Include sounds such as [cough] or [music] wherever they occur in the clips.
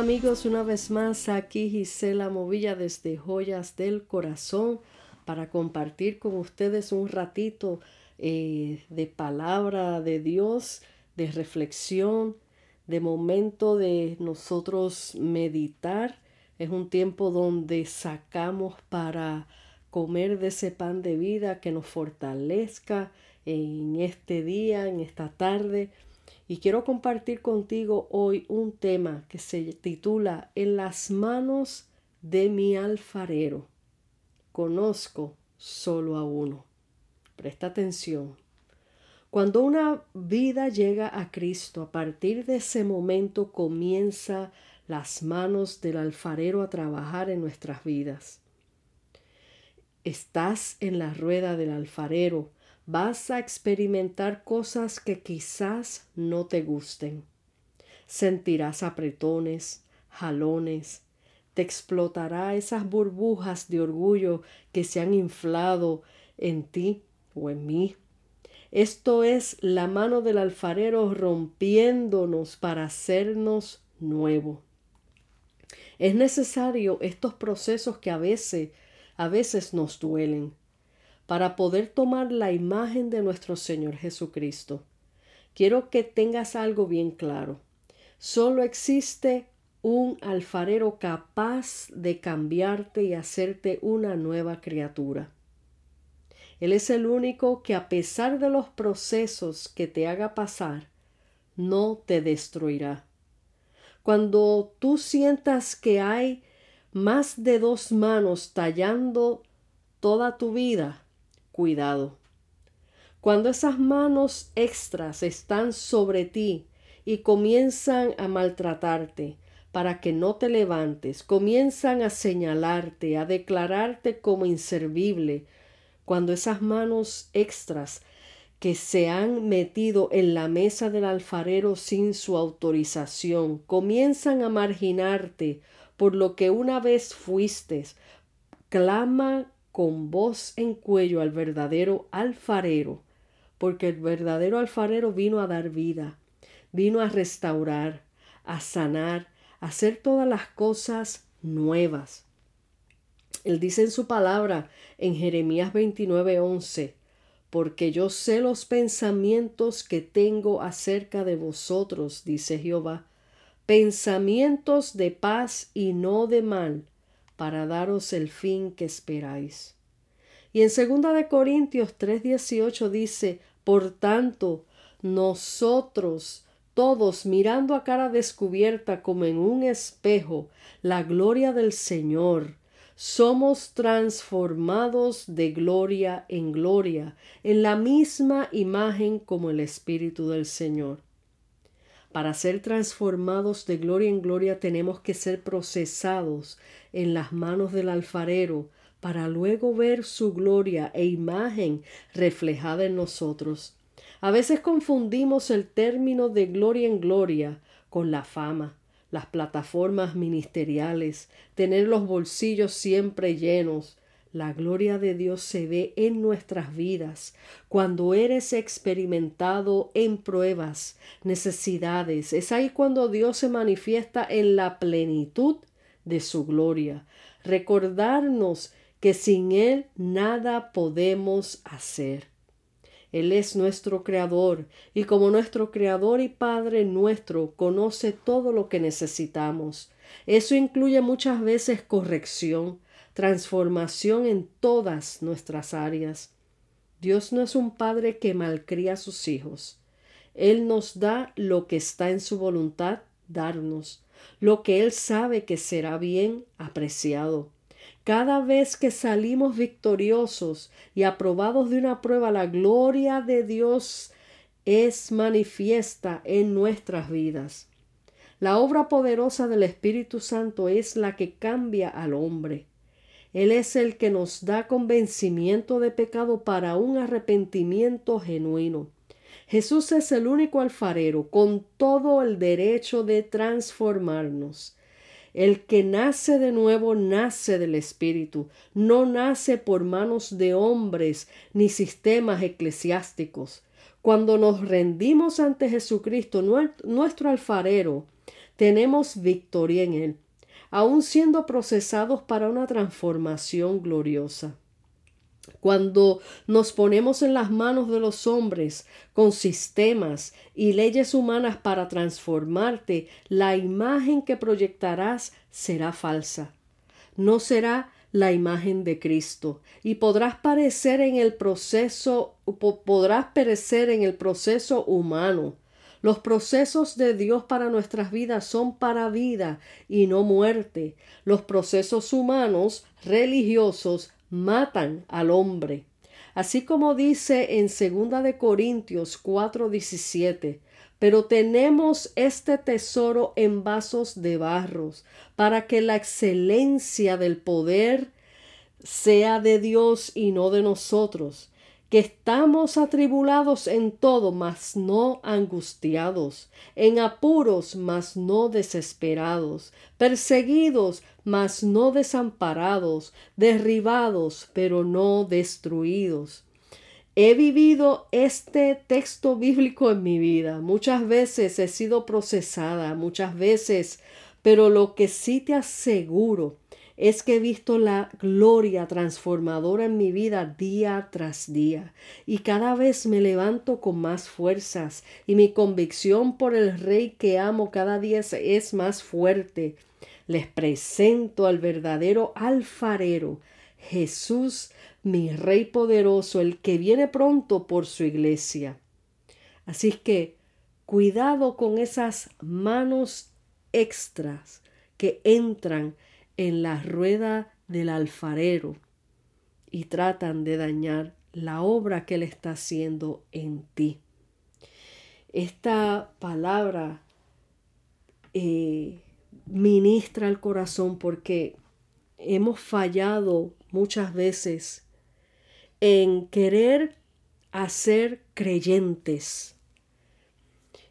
Amigos, una vez más aquí Gisela Movilla desde Joyas del Corazón para compartir con ustedes un ratito eh, de palabra de Dios, de reflexión, de momento de nosotros meditar. Es un tiempo donde sacamos para comer de ese pan de vida que nos fortalezca en este día, en esta tarde y quiero compartir contigo hoy un tema que se titula En las manos de mi alfarero. Conozco solo a uno. Presta atención. Cuando una vida llega a Cristo, a partir de ese momento comienza las manos del alfarero a trabajar en nuestras vidas. Estás en la rueda del alfarero, vas a experimentar cosas que quizás no te gusten. Sentirás apretones, jalones, te explotará esas burbujas de orgullo que se han inflado en ti o en mí. Esto es la mano del alfarero rompiéndonos para hacernos nuevo. Es necesario estos procesos que a veces, a veces nos duelen para poder tomar la imagen de nuestro Señor Jesucristo. Quiero que tengas algo bien claro. Solo existe un alfarero capaz de cambiarte y hacerte una nueva criatura. Él es el único que a pesar de los procesos que te haga pasar, no te destruirá. Cuando tú sientas que hay más de dos manos tallando toda tu vida, cuidado. Cuando esas manos extras están sobre ti y comienzan a maltratarte para que no te levantes, comienzan a señalarte, a declararte como inservible, cuando esas manos extras que se han metido en la mesa del alfarero sin su autorización, comienzan a marginarte por lo que una vez fuiste, clama con voz en cuello al verdadero alfarero, porque el verdadero alfarero vino a dar vida, vino a restaurar, a sanar, a hacer todas las cosas nuevas. Él dice en su palabra en Jeremías 29:11, porque yo sé los pensamientos que tengo acerca de vosotros, dice Jehová, pensamientos de paz y no de mal, para daros el fin que esperáis. Y en 2 de Corintios 3:18 dice, por tanto, nosotros todos mirando a cara descubierta como en un espejo la gloria del Señor, somos transformados de gloria en gloria, en la misma imagen como el Espíritu del Señor. Para ser transformados de gloria en gloria tenemos que ser procesados en las manos del alfarero para luego ver su gloria e imagen reflejada en nosotros. A veces confundimos el término de gloria en gloria con la fama, las plataformas ministeriales, tener los bolsillos siempre llenos, la gloria de Dios se ve en nuestras vidas cuando eres experimentado en pruebas, necesidades. Es ahí cuando Dios se manifiesta en la plenitud de su gloria. Recordarnos que sin Él nada podemos hacer. Él es nuestro Creador y como nuestro Creador y Padre nuestro conoce todo lo que necesitamos. Eso incluye muchas veces corrección, transformación en todas nuestras áreas. Dios no es un padre que malcría a sus hijos. Él nos da lo que está en su voluntad darnos, lo que Él sabe que será bien apreciado. Cada vez que salimos victoriosos y aprobados de una prueba, la gloria de Dios es manifiesta en nuestras vidas. La obra poderosa del Espíritu Santo es la que cambia al hombre. Él es el que nos da convencimiento de pecado para un arrepentimiento genuino. Jesús es el único alfarero con todo el derecho de transformarnos. El que nace de nuevo nace del Espíritu, no nace por manos de hombres ni sistemas eclesiásticos. Cuando nos rendimos ante Jesucristo, nuestro alfarero, tenemos victoria en Él, aun siendo procesados para una transformación gloriosa. Cuando nos ponemos en las manos de los hombres con sistemas y leyes humanas para transformarte, la imagen que proyectarás será falsa. No será la imagen de Cristo y podrás parecer en el proceso podrás perecer en el proceso humano. Los procesos de Dios para nuestras vidas son para vida y no muerte. Los procesos humanos religiosos matan al hombre. Así como dice en 2 de Corintios 4:17, pero tenemos este tesoro en vasos de barros, para que la excelencia del poder sea de Dios y no de nosotros, que estamos atribulados en todo, mas no angustiados, en apuros, mas no desesperados, perseguidos, mas no desamparados, derribados, pero no destruidos. He vivido este texto bíblico en mi vida. Muchas veces he sido procesada, muchas veces, pero lo que sí te aseguro es que he visto la gloria transformadora en mi vida día tras día y cada vez me levanto con más fuerzas y mi convicción por el Rey que amo cada día es más fuerte. Les presento al verdadero alfarero, Jesús, mi Rey poderoso, el que viene pronto por su iglesia. Así que cuidado con esas manos extras que entran en la rueda del alfarero y tratan de dañar la obra que él está haciendo en ti. Esta palabra eh, ministra el corazón porque hemos fallado muchas veces en querer hacer creyentes.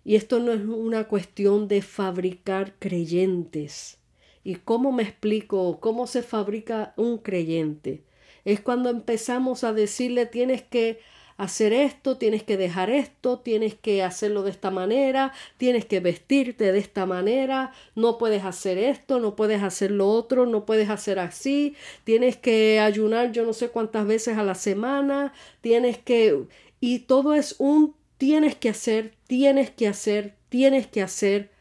Y esto no es una cuestión de fabricar creyentes. ¿Y cómo me explico cómo se fabrica un creyente? Es cuando empezamos a decirle tienes que hacer esto, tienes que dejar esto, tienes que hacerlo de esta manera, tienes que vestirte de esta manera, no puedes hacer esto, no puedes hacer lo otro, no puedes hacer así, tienes que ayunar yo no sé cuántas veces a la semana, tienes que... Y todo es un tienes que hacer, tienes que hacer, tienes que hacer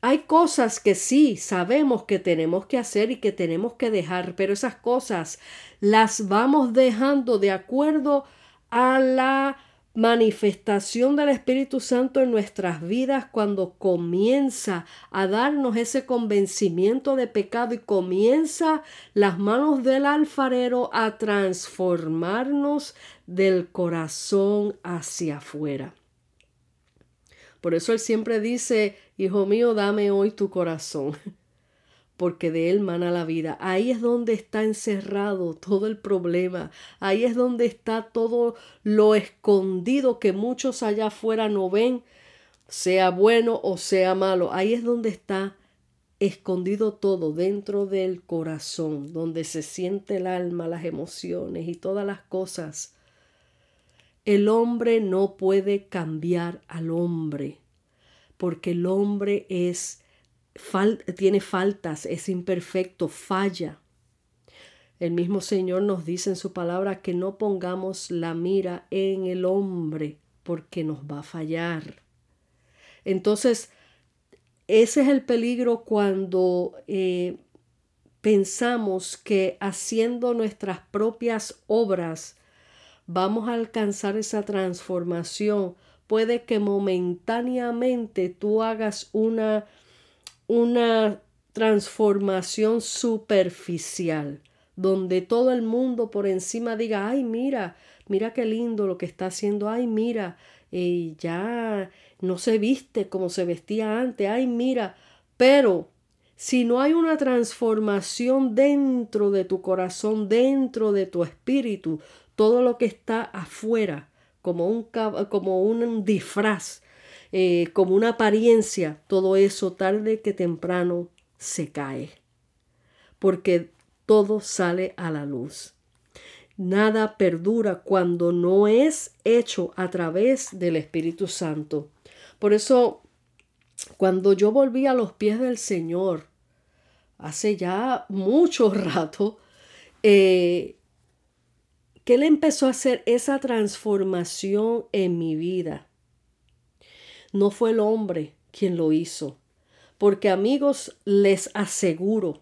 hay cosas que sí sabemos que tenemos que hacer y que tenemos que dejar, pero esas cosas las vamos dejando de acuerdo a la manifestación del Espíritu Santo en nuestras vidas cuando comienza a darnos ese convencimiento de pecado y comienza las manos del alfarero a transformarnos del corazón hacia afuera. Por eso Él siempre dice, Hijo mío, dame hoy tu corazón, [laughs] porque de Él mana la vida. Ahí es donde está encerrado todo el problema. Ahí es donde está todo lo escondido que muchos allá afuera no ven, sea bueno o sea malo. Ahí es donde está escondido todo dentro del corazón, donde se siente el alma, las emociones y todas las cosas el hombre no puede cambiar al hombre, porque el hombre es tiene faltas, es imperfecto, falla. El mismo Señor nos dice en su palabra que no pongamos la mira en el hombre, porque nos va a fallar. Entonces, ese es el peligro cuando eh, pensamos que haciendo nuestras propias obras vamos a alcanzar esa transformación, puede que momentáneamente tú hagas una, una transformación superficial, donde todo el mundo por encima diga, ay, mira, mira qué lindo lo que está haciendo, ay, mira, eh, ya no se viste como se vestía antes, ay, mira, pero si no hay una transformación dentro de tu corazón, dentro de tu espíritu, todo lo que está afuera, como un, como un disfraz, eh, como una apariencia, todo eso tarde que temprano se cae, porque todo sale a la luz. Nada perdura cuando no es hecho a través del Espíritu Santo. Por eso cuando yo volví a los pies del Señor, hace ya mucho rato, eh, que Él empezó a hacer esa transformación en mi vida. No fue el hombre quien lo hizo, porque amigos, les aseguro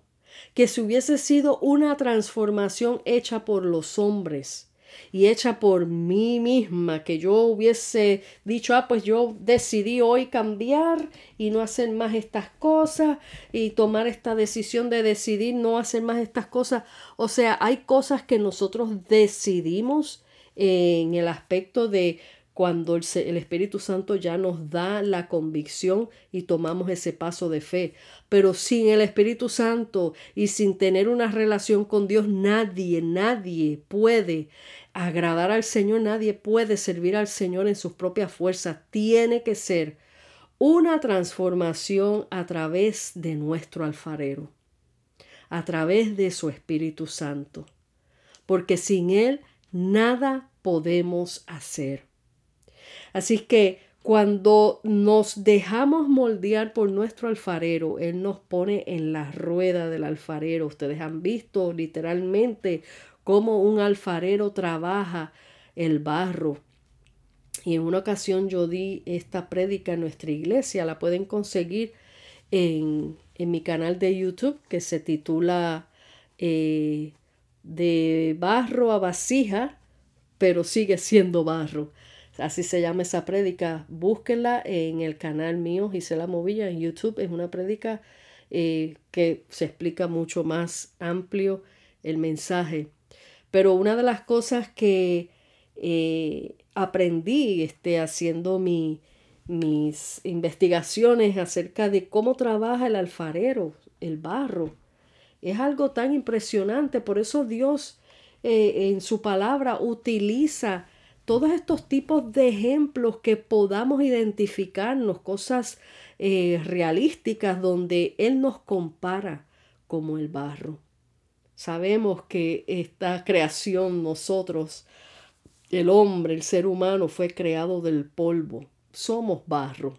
que si hubiese sido una transformación hecha por los hombres, y hecha por mí misma, que yo hubiese dicho, ah, pues yo decidí hoy cambiar y no hacer más estas cosas y tomar esta decisión de decidir no hacer más estas cosas. O sea, hay cosas que nosotros decidimos en el aspecto de cuando el, Espíritu Santo ya nos da la convicción y tomamos ese paso de fe. Pero sin el Espíritu Santo y sin tener una relación con Dios, nadie, nadie puede agradar al Señor, nadie puede servir al Señor en sus propias fuerzas. Tiene que ser una transformación a través de nuestro alfarero, a través de su Espíritu Santo. Porque sin Él nada podemos hacer. Así que cuando nos dejamos moldear por nuestro alfarero, Él nos pone en la rueda del alfarero. Ustedes han visto literalmente cómo un alfarero trabaja el barro. Y en una ocasión yo di esta prédica en nuestra iglesia, la pueden conseguir en, mi canal de YouTube que se titula eh, De barro a vasija, pero sigue siendo barro. Así se llama esa prédica. Búsquenla en el canal mío, Gisela Movilla, en YouTube. Es una prédica eh, que se explica mucho más amplio el mensaje. Pero una de las cosas que eh, aprendí este, haciendo mi, mis investigaciones acerca de cómo trabaja el alfarero, el barro, es algo tan impresionante. Por eso Dios eh, en su palabra utiliza todos estos tipos de ejemplos que podamos identificarnos, cosas eh, realísticas donde Él nos compara como el barro. Sabemos que esta creación, nosotros, el hombre, el ser humano, fue creado del polvo. Somos barro.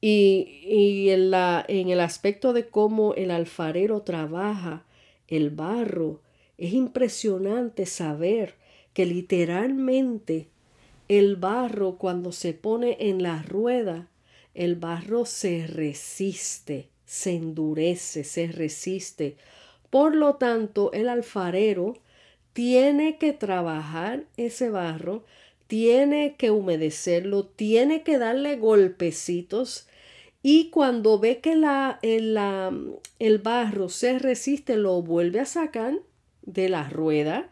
Y, y en, la, en el aspecto de cómo el alfarero trabaja el barro, es impresionante saber que literalmente el barro cuando se pone en la rueda, el barro se resiste, se endurece, se resiste. Por lo tanto, el alfarero tiene que trabajar ese barro, tiene que humedecerlo, tiene que darle golpecitos y cuando ve que la, el, el barro se resiste, lo vuelve a sacar de la rueda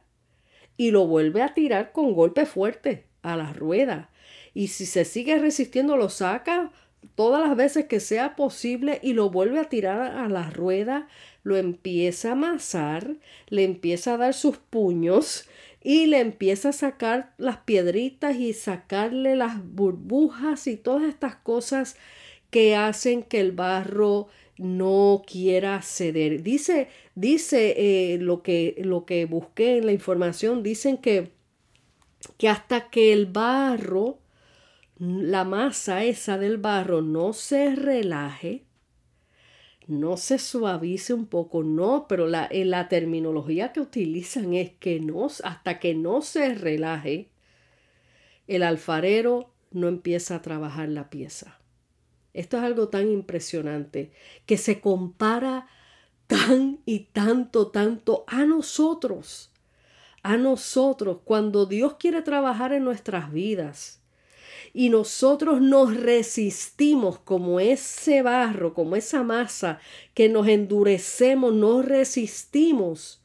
y lo vuelve a tirar con golpe fuerte a la rueda. Y si se sigue resistiendo, lo saca todas las veces que sea posible y lo vuelve a tirar a la rueda, lo empieza a amasar, le empieza a dar sus puños y le empieza a sacar las piedritas y sacarle las burbujas y todas estas cosas que hacen que el barro no quiera ceder. Dice, dice eh, lo, que, lo que busqué en la información, dicen que, que hasta que el barro, la masa esa del barro no se relaje, no se suavice un poco, no, pero la, en la terminología que utilizan es que no, hasta que no se relaje, el alfarero no empieza a trabajar la pieza. Esto es algo tan impresionante que se compara tan y tanto, tanto a nosotros, a nosotros, cuando Dios quiere trabajar en nuestras vidas y nosotros nos resistimos como ese barro, como esa masa que nos endurecemos, nos resistimos,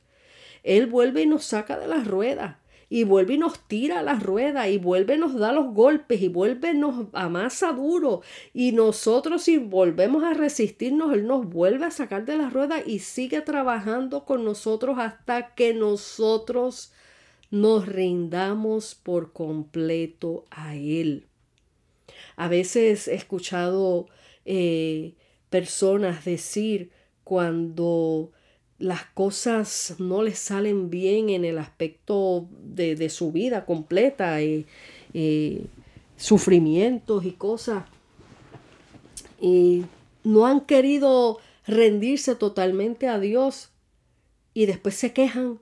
Él vuelve y nos saca de las ruedas y vuelve y nos tira la rueda y vuelve y nos da los golpes y vuelve y nos amasa duro y nosotros si volvemos a resistirnos él nos vuelve a sacar de la rueda y sigue trabajando con nosotros hasta que nosotros nos rindamos por completo a él. A veces he escuchado eh, personas decir cuando las cosas no les salen bien en el aspecto de, su vida completa, y, sufrimientos y cosas. y no han querido rendirse totalmente a Dios y después se quejan.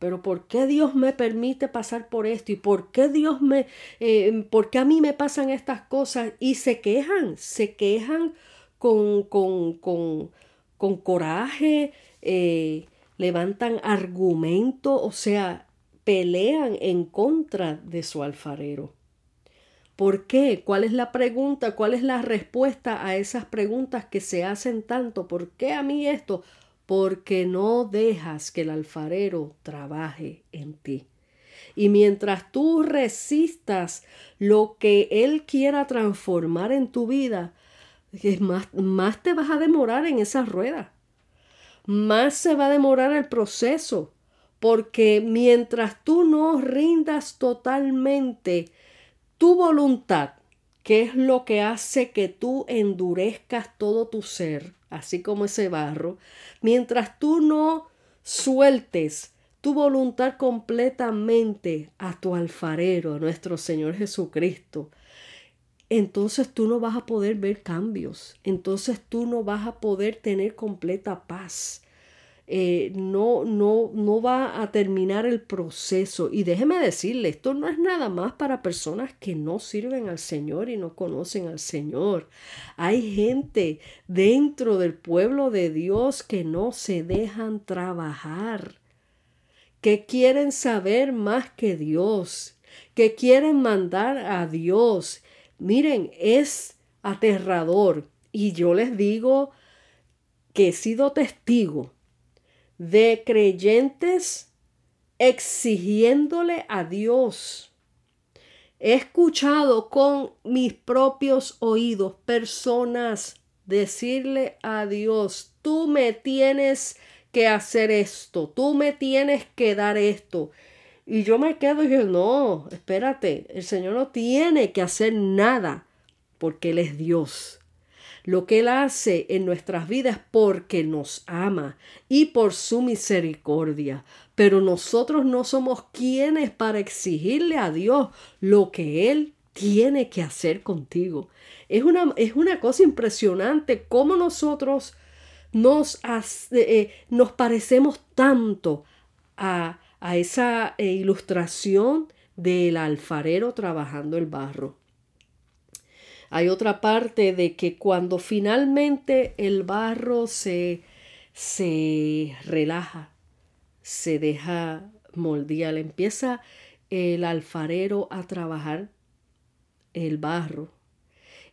Pero ¿por qué Dios me permite pasar por esto? ¿Y por qué Dios me, eh, por qué a mí me pasan estas cosas? Y se quejan, se quejan con, con, con, con coraje, eh, levantan argumento, o sea, pelean en contra de su alfarero. ¿Por qué? ¿Cuál es la pregunta? ¿Cuál es la respuesta a esas preguntas que se hacen tanto? ¿Por qué a mí esto? Porque no dejas que el alfarero trabaje en ti. Y mientras tú resistas lo que Él quiera transformar en tu vida, más, más te vas a demorar en esa rueda. Más se va a demorar el proceso. Porque mientras tú no rindas totalmente tu voluntad, que es lo que hace que tú endurezcas todo tu ser, así como ese barro, mientras tú no sueltes tu voluntad completamente a tu alfarero, a nuestro Señor Jesucristo, entonces tú no vas a poder ver cambios, entonces tú no vas a poder tener completa paz, eh, no, no, no va a terminar el proceso. Y déjeme decirle, esto no es nada más para personas que no sirven al Señor y no conocen al Señor. Hay gente dentro del pueblo de Dios que no se dejan trabajar, que quieren saber más que Dios, que quieren mandar a Dios. Miren, es aterrador. Y yo les digo que he sido testigo de creyentes exigiéndole a Dios. He escuchado con mis propios oídos personas decirle a Dios, tú me tienes que hacer esto, tú me tienes que dar esto. Y yo me quedo y digo, no, espérate, el Señor no tiene que hacer nada porque Él es Dios lo que Él hace en nuestras vidas porque nos ama y por su misericordia. Pero nosotros no somos quienes para exigirle a Dios lo que Él tiene que hacer contigo. Es una, es una cosa impresionante cómo nosotros nos, eh, nos parecemos tanto a, a esa eh, ilustración del alfarero trabajando el barro. Hay otra parte de que cuando finalmente el barro se, se relaja, se deja moldear, empieza el alfarero a trabajar el barro.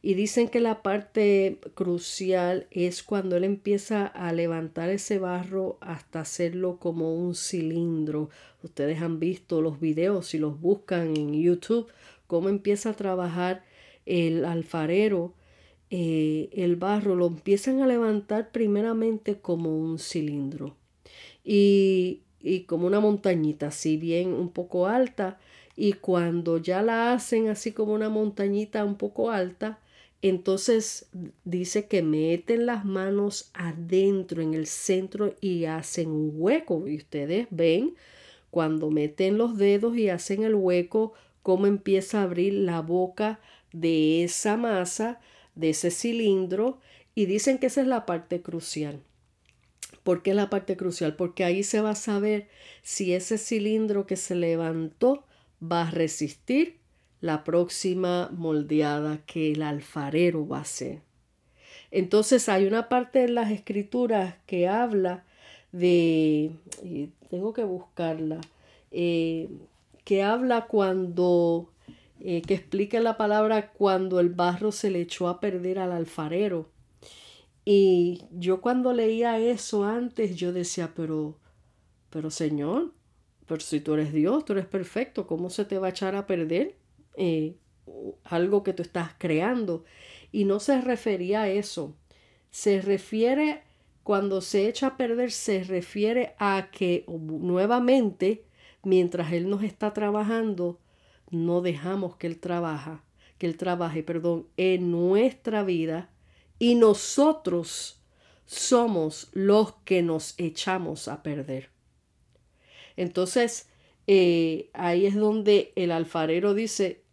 Y dicen que la parte crucial es cuando él empieza a levantar ese barro hasta hacerlo como un cilindro. Ustedes han visto los videos, si los buscan en YouTube, cómo empieza a trabajar el alfarero, eh, el barro, lo empiezan a levantar primeramente como un cilindro y, y como una montañita, si bien un poco alta, y cuando ya la hacen así como una montañita un poco alta, entonces dice que meten las manos adentro en el centro y hacen un hueco. Y ustedes ven cuando meten los dedos y hacen el hueco, cómo empieza a abrir la boca de esa masa, de ese cilindro, y dicen que esa es la parte crucial. ¿Por qué la parte crucial? Porque ahí se va a saber si ese cilindro que se levantó va a resistir la próxima moldeada que el alfarero va a hacer. Entonces hay una parte de las escrituras que habla de, tengo que buscarla, eh, que habla cuando eh, que explica la palabra cuando el barro se le echó a perder al alfarero. Y yo cuando leía eso antes, yo decía, pero, pero Señor, pero si tú eres Dios, tú eres perfecto, ¿cómo se te va a echar a perder eh, algo que tú estás creando? Y no se refería a eso. Se refiere, cuando se echa a perder, se refiere a que nuevamente, mientras Él nos está trabajando, no dejamos que Él trabaja, que Él trabaje, perdón, en nuestra vida y nosotros somos los que nos echamos a perder. Entonces, eh, ahí es donde el alfarero dice,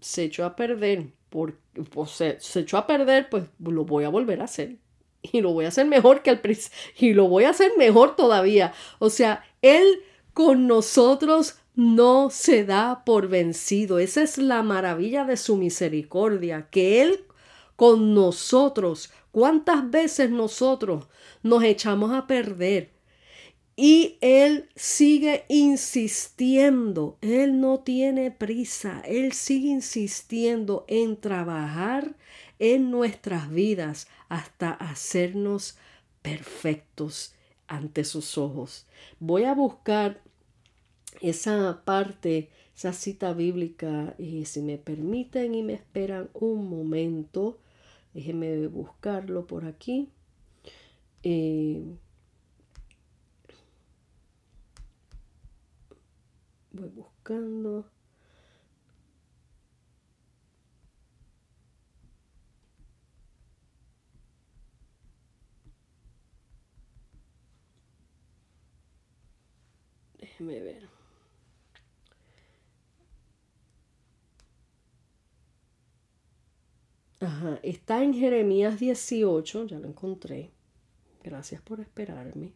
se echó a perder por pues, se, se, echó a perder, pues lo voy a volver a hacer. [laughs] Y lo voy a hacer mejor que principio. Y lo voy a hacer mejor todavía. O sea, Él con nosotros no se da por vencido. Esa es la maravilla de su misericordia, que Él con nosotros, cuántas veces nosotros nos echamos a perder. Y Él sigue insistiendo, Él no tiene prisa, Él sigue insistiendo en trabajar en nuestras vidas hasta hacernos perfectos ante sus ojos. Voy a buscar esa parte, esa cita bíblica, y si me permiten y me esperan un momento, déjenme buscarlo por aquí. Eh, voy buscando. Déjeme ver. Está en Jeremías 18, ya lo encontré. Gracias por esperarme.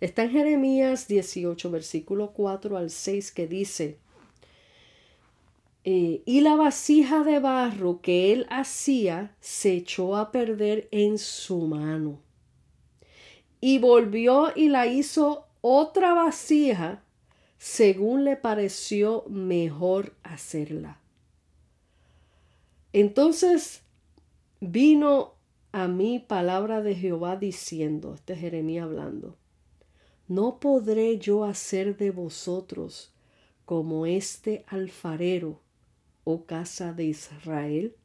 Está en Jeremías 18, versículo 4 al 6, que dice, eh, y la vasija de barro que él hacía se echó a perder en su mano. Y volvió y la hizo otra vasija según le pareció mejor hacerla. Entonces vino a mí palabra de Jehová diciendo, este Jeremías hablando, ¿no podré yo hacer de vosotros como este alfarero, oh casa de Israel?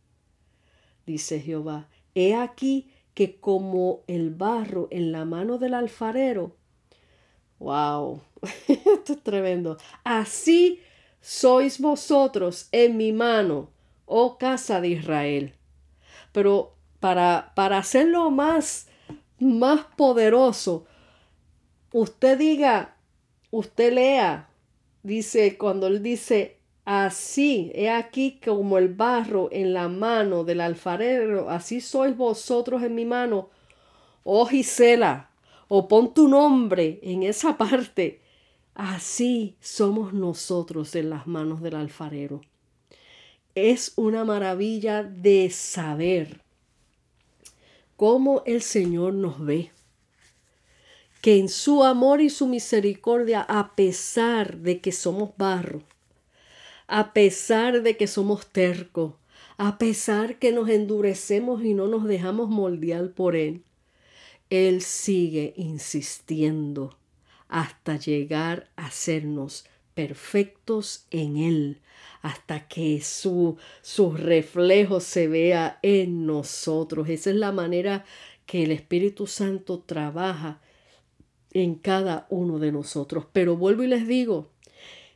Dice Jehová, he aquí que como el barro en la mano del alfarero, wow, [laughs] esto es tremendo, así sois vosotros en mi mano, oh casa de Israel. Pero para, para hacerlo más, más poderoso, usted diga, usted lea, dice, cuando él dice, así, he aquí como el barro en la mano del alfarero, así sois vosotros en mi mano, oh Gisela, o pon tu nombre en esa [laughs] parte, así somos nosotros en las manos del alfarero. Es una maravilla de saber cómo el Señor nos ve. Que en su amor y su misericordia, a pesar de que somos barro, a pesar de que somos tercos, a pesar que nos endurecemos y no nos dejamos moldear por Él, Él sigue insistiendo hasta llegar a sernos perfectos en Él, hasta que su, su reflejo se vea en nosotros. Esa es la manera que el Espíritu Santo trabaja en cada uno de nosotros. Pero vuelvo y les digo,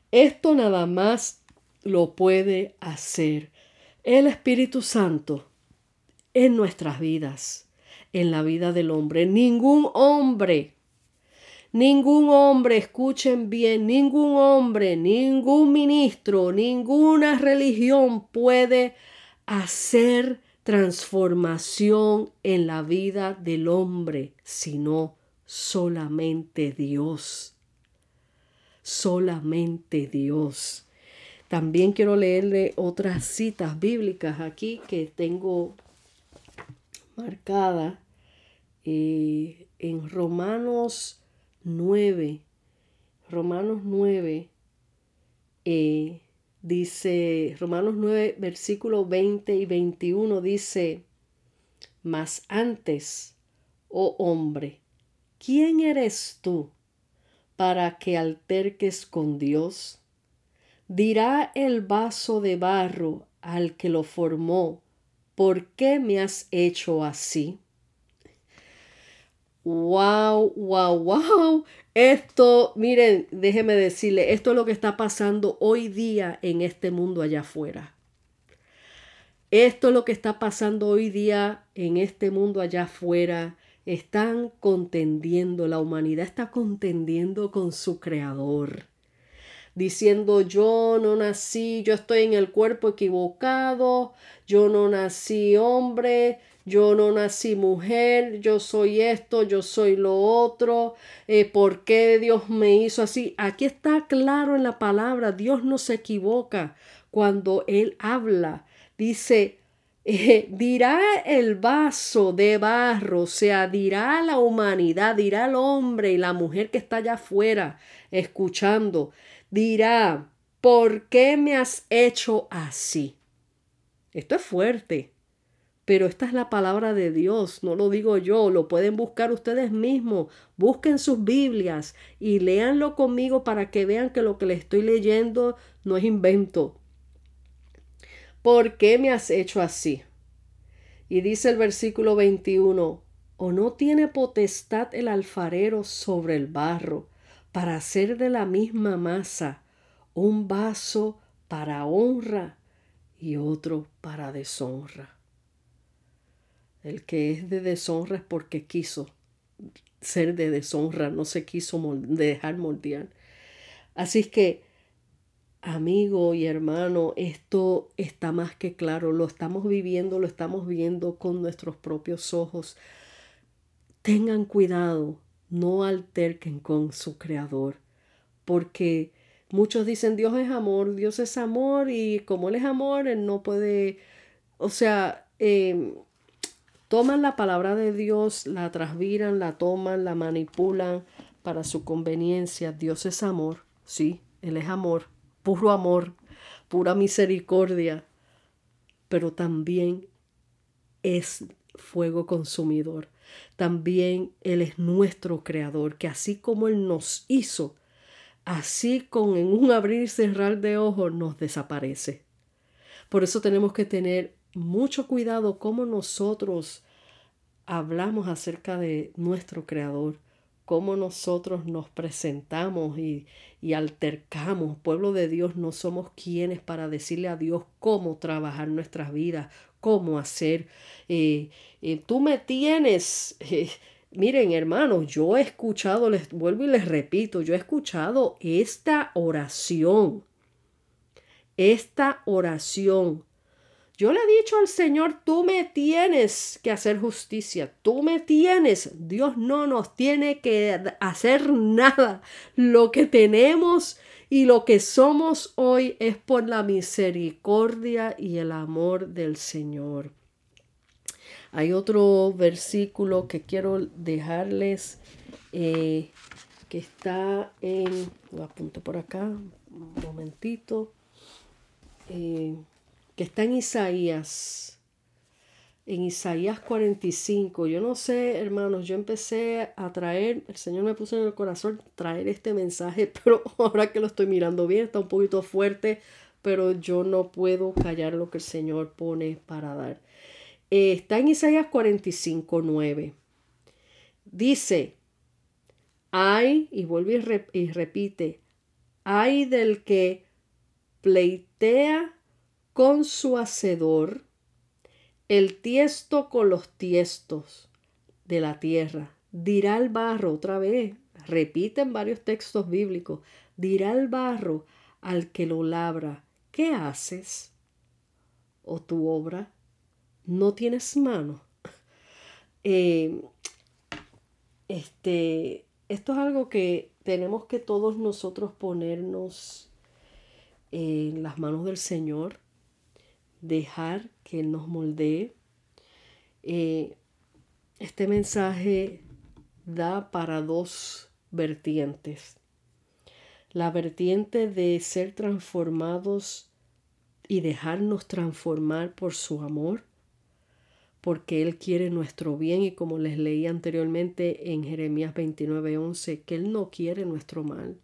esto nada más lo puede hacer el Espíritu Santo en nuestras vidas, en la vida del hombre. Ningún hombre, ningún hombre, escuchen bien, ningún hombre, ningún ministro, ninguna religión puede hacer transformación en la vida del hombre, sino solamente Dios. Solamente Dios. También quiero leerle otras citas bíblicas aquí que tengo marcadas eh, en Romanos 9. Romanos 9 eh, dice, Romanos 9, versículo 20 y 21 dice, mas antes, oh hombre, ¿quién eres tú para que alterques con Dios? Dirá el vaso de barro al que lo formó, ¿por qué me has hecho así? Wow, wow, wow. Esto, miren, déjeme decirle, esto es lo que está pasando hoy día en este mundo allá afuera. Esto es lo que está pasando hoy día en este mundo allá afuera están contendiendo, la humanidad está contendiendo con su creador. diciendo yo no nací, yo estoy en el cuerpo equivocado, yo no nací hombre, yo no nací mujer, yo soy esto, yo soy lo otro, eh, ¿por qué Dios me hizo así? Aquí está claro en la palabra, Dios no se equivoca cuando Él habla. Dice, [laughs] eh, dirá el vaso de barro, o sea, dirá la humanidad, dirá el hombre y la mujer que está allá afuera escuchando, dirá, ¿por qué me has hecho así? Esto es fuerte, pero esta es la palabra de Dios, no lo digo yo, lo pueden buscar ustedes mismos, busquen sus Biblias y léanlo conmigo para que vean que lo que les estoy leyendo no es invento. ¿Por qué me has hecho así? Y dice el versículo 21, ¿o no tiene potestad el alfarero sobre el barro para hacer de la misma masa un vaso para honra y otro para deshonra? El que es de deshonra es porque quiso ser de deshonra, no se quiso dejar moldear. Así que amigo y hermano, esto está más que claro, lo estamos viviendo, lo estamos viendo con nuestros propios ojos. Tengan cuidado, no alterquen con su creador, porque muchos dicen Dios es amor, Dios es amor y como Él es amor, Él no puede, o sea, em, toman la palabra de Dios, la trasviran, la toman, la manipulan para su conveniencia. Dios es amor, sí, Él es amor, puro amor, pura misericordia, pero también es fuego consumidor. También Él es nuestro creador, que así como Él nos hizo, así con en un abrir y cerrar de ojos nos desaparece. Por eso tenemos que tener mucho cuidado cómo nosotros hablamos acerca de nuestro creador cómo nosotros nos presentamos y, altercamos. Pueblo de Dios, no somos quienes para decirle a Dios cómo trabajar nuestras vidas, cómo hacer. Eh, eh, tú me tienes. Eh, miren, hermanos, yo he escuchado, les vuelvo y les repito, yo he escuchado esta oración. Esta oración yo le he dicho al Señor, tú me tienes que hacer justicia, tú me tienes, Dios no nos tiene que hacer nada. Lo que tenemos y lo que somos hoy es por la misericordia y el amor del Señor. Hay otro versículo que quiero dejarles eh, que está en, lo apunto por acá, un momentito. Eh, está en Isaías, en Isaías 45. Yo no sé, hermanos, yo empecé a traer, el Señor me puso en el corazón traer este mensaje, [laughs] pero ahora que lo estoy mirando bien, está un poquito fuerte, pero yo no puedo callar lo que el Señor pone para dar. Eh, está en Isaías 45, 9. Dice, hay, y vuelve y, y repite, hay del que pleitea con su hacedor, el tiesto con los tiestos de la tierra. Dirá el barro otra vez, repiten varios textos bíblicos, dirá el barro al que lo labra, ¿qué haces? ¿O tu obra no tienes mano? [laughs] Eh, este, esto es algo que tenemos que todos nosotros ponernos en las manos del Señor dejar que Él nos moldee. Eh, este mensaje da para dos vertientes. La vertiente de ser transformados y dejarnos transformar por su amor, porque Él quiere nuestro bien y como les leí anteriormente en Jeremías 29:11, que Él no quiere nuestro mal.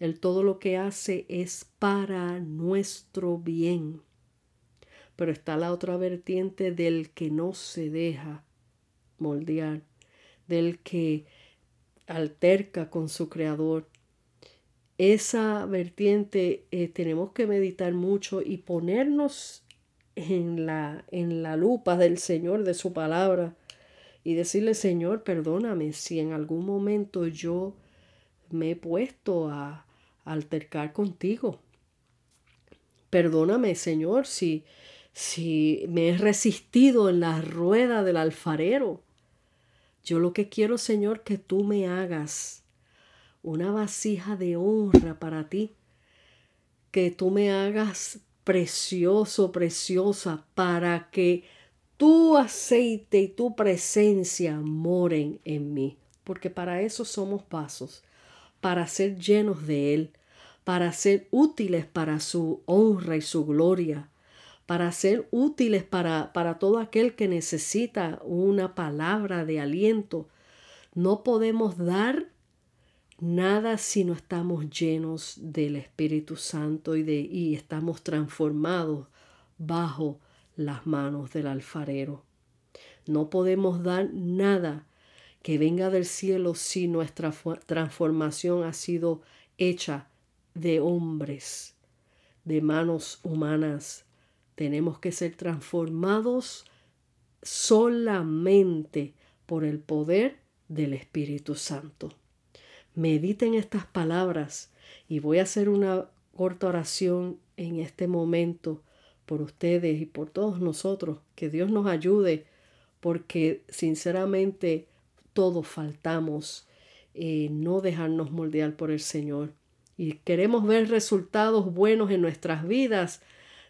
Él todo lo que hace es para nuestro bien pero está la otra vertiente del que no se deja moldear, del que alterca con su creador. Esa vertiente eh, tenemos que meditar mucho y ponernos en la, en la lupa del Señor, de su palabra, y decirle, Señor, perdóname si en algún momento yo me he puesto a, altercar contigo. Perdóname, Señor, si, si me he resistido en la rueda del alfarero. Yo lo que quiero, Señor, que tú me hagas una vasija de honra para ti, que tú me hagas precioso, preciosa, para que tu aceite y tu presencia moren en mí, porque para eso somos vasos, para ser llenos de Él, para ser útiles para su honra y su gloria, para ser útiles para, para todo aquel que necesita una palabra de aliento. No podemos dar nada si no estamos llenos del Espíritu Santo y, de, y estamos transformados bajo las manos del alfarero. No podemos dar nada que venga del cielo si nuestra transformación ha sido hecha de hombres, de manos humanas. Tenemos que ser transformados solamente por el poder del Espíritu Santo. Mediten estas palabras y voy a hacer una corta oración en este momento por ustedes y por todos nosotros. Que Dios nos ayude porque sinceramente todos faltamos eh, no dejarnos moldear por el Señor y queremos ver resultados buenos en nuestras vidas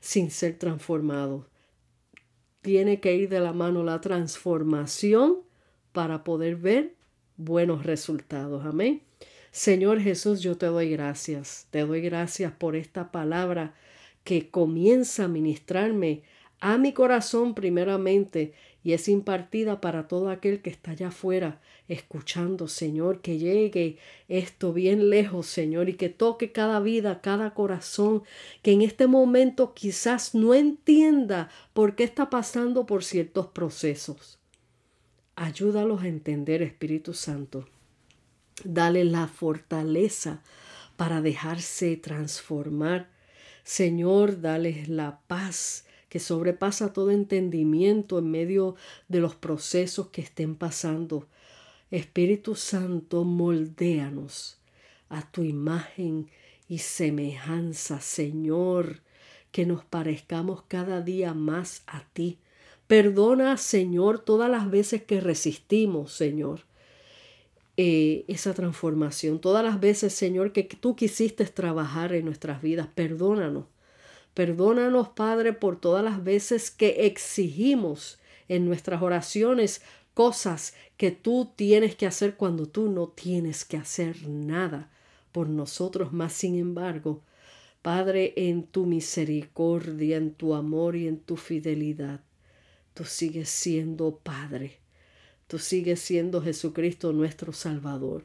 sin ser transformados. Tiene que ir de la mano la transformación para poder ver buenos resultados. Amén. Señor Jesús, yo te doy gracias. Te doy gracias por esta palabra que comienza a ministrarme a mi corazón primeramente y es impartida para todo aquel que está allá afuera escuchando, Señor, que llegue esto bien lejos, Señor, y que toque cada vida, cada corazón, que en este momento quizás no entienda por qué está pasando por ciertos procesos. Ayúdalos a entender, Espíritu Santo. Dale la fortaleza para dejarse transformar. Señor, dale la paz que sobrepasa todo entendimiento en medio de los procesos que estén pasando. Espíritu Santo, moldéanos a tu imagen y semejanza, Señor, que nos parezcamos cada día más a ti. Perdona, Señor, todas las veces que resistimos, Señor, eh, esa transformación. Todas las veces, Señor, que tú quisiste trabajar en nuestras vidas. Perdónanos. Perdónanos, Padre, por todas las veces que exigimos en nuestras oraciones cosas que tú tienes que hacer cuando tú no tienes que hacer nada por nosotros, más. Sin embargo, Padre, en tu misericordia, en tu amor y en tu fidelidad, tú sigues siendo Padre, tú sigues siendo Jesucristo nuestro Salvador,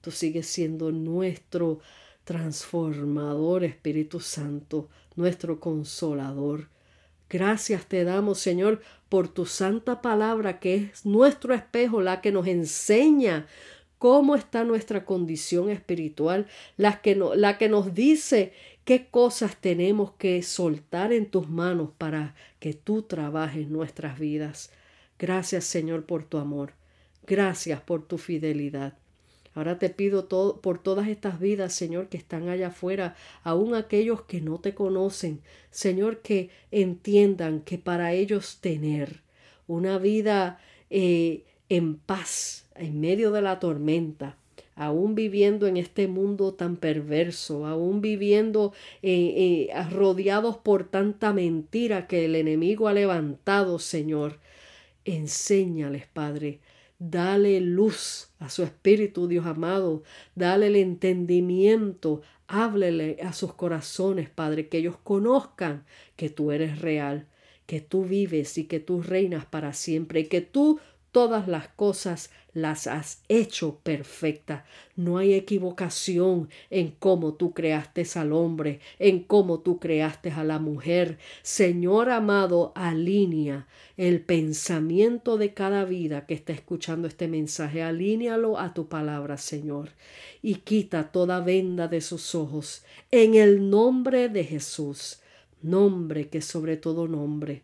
tú sigues siendo nuestro transformador Espíritu Santo, nuestro consolador. Gracias te damos, Señor, por tu santa palabra, que es nuestro espejo, la que nos enseña cómo está nuestra condición espiritual, la que, no, la que nos dice qué cosas tenemos que soltar en tus manos para que tú trabajes nuestras vidas. Gracias, Señor, por tu amor. Gracias por tu fidelidad. Ahora te pido por todas estas vidas, Señor, que están allá afuera, aún aquellos que no te conocen, Señor, que entiendan que para ellos tener una vida eh, en paz en medio de la tormenta, aún viviendo en este mundo tan perverso, aún viviendo eh, eh, rodeados por tanta mentira que el enemigo ha levantado, Señor, enséñales, Padre, Dale luz a su espíritu, Dios amado. Dale el entendimiento. Háblele a sus corazones, Padre, que ellos conozcan que tú eres real, que tú vives y que tú reinas para siempre y que tú todas las cosas las has hecho perfectas. No hay equivocación en cómo tú creaste al hombre, en cómo tú creaste a la mujer. Señor amado, alinea el pensamiento de cada vida que está escuchando este mensaje. Alínealo a tu palabra, Señor, y quita toda venda de sus ojos en el nombre de Jesús, nombre que sobre todo nombre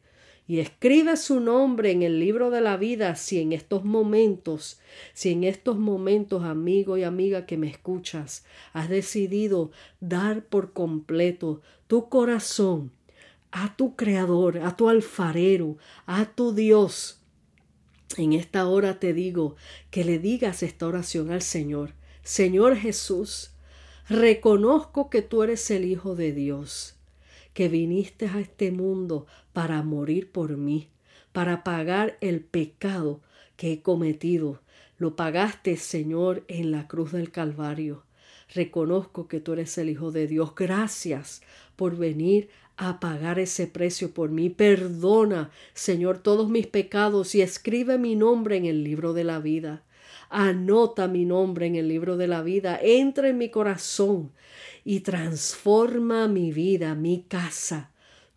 y escribe su nombre en el libro de la vida si en estos momentos, si en estos momentos, amigo y amiga que me escuchas, has decidido dar por completo tu corazón a tu creador, a tu alfarero, a tu Dios. En esta hora te digo que le digas esta oración al Señor. Señor Jesús, reconozco que tú eres el Hijo de Dios que viniste a este mundo para morir por mí, para pagar el pecado que he cometido. Lo pagaste, Señor, en la cruz del Calvario. Reconozco que tú eres el Hijo de Dios. Gracias por venir a pagar ese precio por mí. Perdona, Señor, todos mis pecados y escribe mi nombre en el libro de la vida. Anota mi nombre en el libro de la vida. Entra en mi corazón y transforma mi vida, mi casa,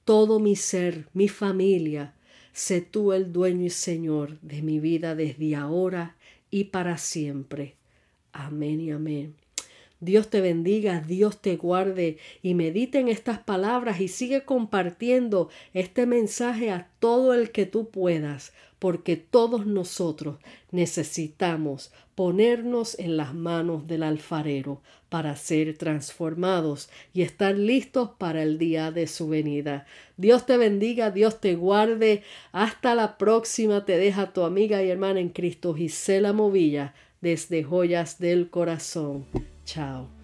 todo mi ser, mi familia. Sé tú el dueño y Señor de mi vida desde ahora y para siempre. Amén y amén. Dios te bendiga, Dios te guarde y medite en estas palabras y sigue compartiendo este mensaje a todo el que tú puedas, porque todos nosotros necesitamos ponernos en las manos del alfarero para ser transformados y estar listos para el día de su venida. Dios te bendiga, Dios te guarde. Hasta la próxima te deja tu amiga y hermana en Cristo Gisela Movilla desde Joyas del Corazón. Tchau.